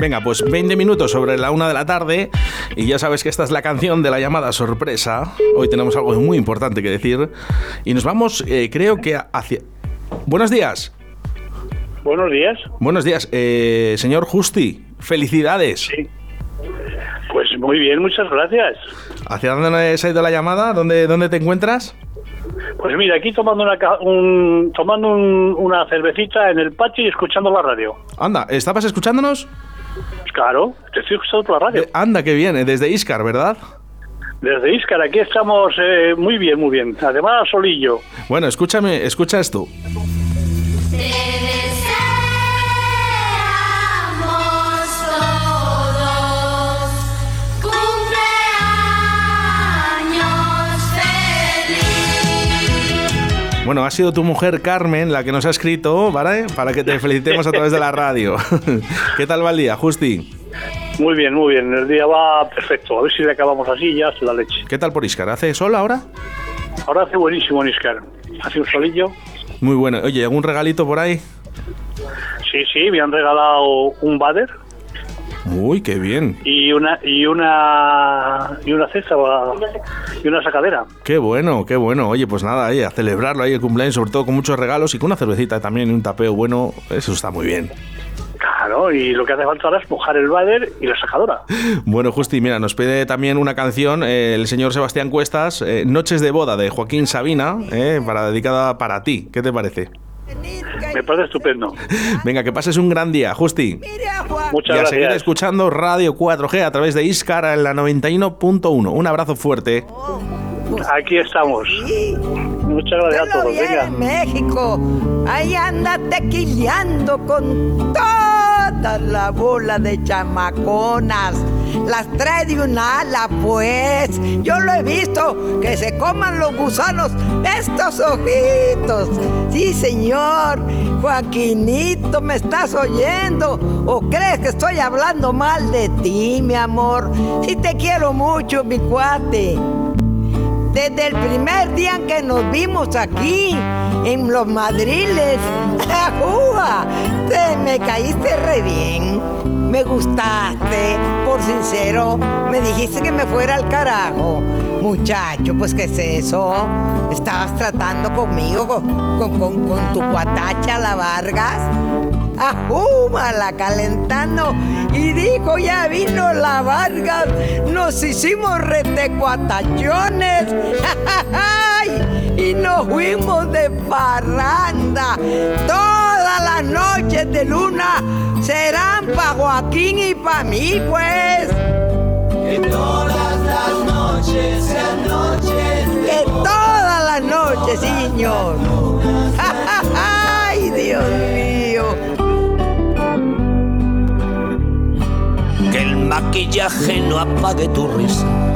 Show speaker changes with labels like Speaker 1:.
Speaker 1: Venga, pues 20 minutos sobre la una de la tarde y ya sabes que esta es la canción de la llamada sorpresa. Hoy tenemos algo muy importante que decir y nos vamos, eh, creo que hacia... Buenos días.
Speaker 2: Buenos días.
Speaker 1: Buenos días, eh, señor Justi. Felicidades.
Speaker 2: Sí. Pues muy bien, muchas gracias.
Speaker 1: ¿Hacia dónde se ha ido la llamada? ¿Dónde, dónde te encuentras?
Speaker 2: Pues mira, aquí tomando una, un, tomando un- una cervecita en el patio y escuchando la radio.
Speaker 1: Anda, ¿estabas escuchándonos?
Speaker 2: Claro, te estoy escuchando por la radio.
Speaker 1: Eh, anda, qué bien, eh, desde Iscar, ¿verdad?
Speaker 2: Desde Íscar, aquí estamos eh, muy bien, muy bien. Además, solillo.
Speaker 1: Bueno, escúchame, escucha esto. Bueno, ha sido tu mujer Carmen la que nos ha escrito, ¿vale? Para que te felicitemos a través de la radio. ¿Qué tal va el día, Justi?
Speaker 2: Muy bien, muy bien. El día va perfecto. A ver si le acabamos así ya es la leche.
Speaker 1: ¿Qué tal por Iscar? ¿Hace sol ahora?
Speaker 2: Ahora hace buenísimo en Íscar. Hace un solillo.
Speaker 1: Muy bueno. Oye, ¿algún regalito por ahí?
Speaker 2: Sí, sí, me han regalado un bader
Speaker 1: Uy, qué bien.
Speaker 2: y una y una y una cesta va- y una sacadera.
Speaker 1: Qué bueno, qué bueno. Oye, pues nada, oye, a celebrarlo ahí el cumpleaños, sobre todo con muchos regalos y con una cervecita también y un tapeo bueno. Eso está muy bien.
Speaker 2: Claro, y lo que hace falta ahora es mojar el bader y la sacadora.
Speaker 1: Bueno, Justi, mira, nos pide también una canción eh, el señor Sebastián Cuestas, eh, Noches de boda de Joaquín Sabina, eh, para dedicada para ti. ¿Qué te parece?
Speaker 2: Me parece estupendo.
Speaker 1: Venga, que pases un gran día, Justi.
Speaker 2: Muchas
Speaker 1: y a seguir escuchando Radio 4G a través de Iscar en la 91.1. Un abrazo fuerte.
Speaker 2: Aquí estamos. Muchas gracias a todos. Venga.
Speaker 3: México. Ahí anda tequileando con toda la bola de chamaconas. Las trae de un ala, pues. Yo lo he visto. Que se coman los gusanos estos ojitos. Sí, señor. Joaquinito, ¿me estás oyendo? ¿O crees que estoy hablando mal de ti, mi amor? Sí te quiero mucho, mi cuate. Desde el primer día que nos vimos aquí, en los madriles, ¡Ajúa! te me caíste re bien. Me gustaste, por sincero, me dijiste que me fuera al carajo. Muchacho, pues ¿qué es eso? Estabas tratando conmigo, con, tu cuatacha, la Vargas. Ajúmala calentando y dijo ya vino la Vargas, nos hicimos retecuatachones y nos fuimos de parranda. Todas las noches de luna serán pa' Joaquín y pa' mí, pues. Señor. ¡Ay, Dios mío!
Speaker 4: Que el maquillaje no apague tu risa.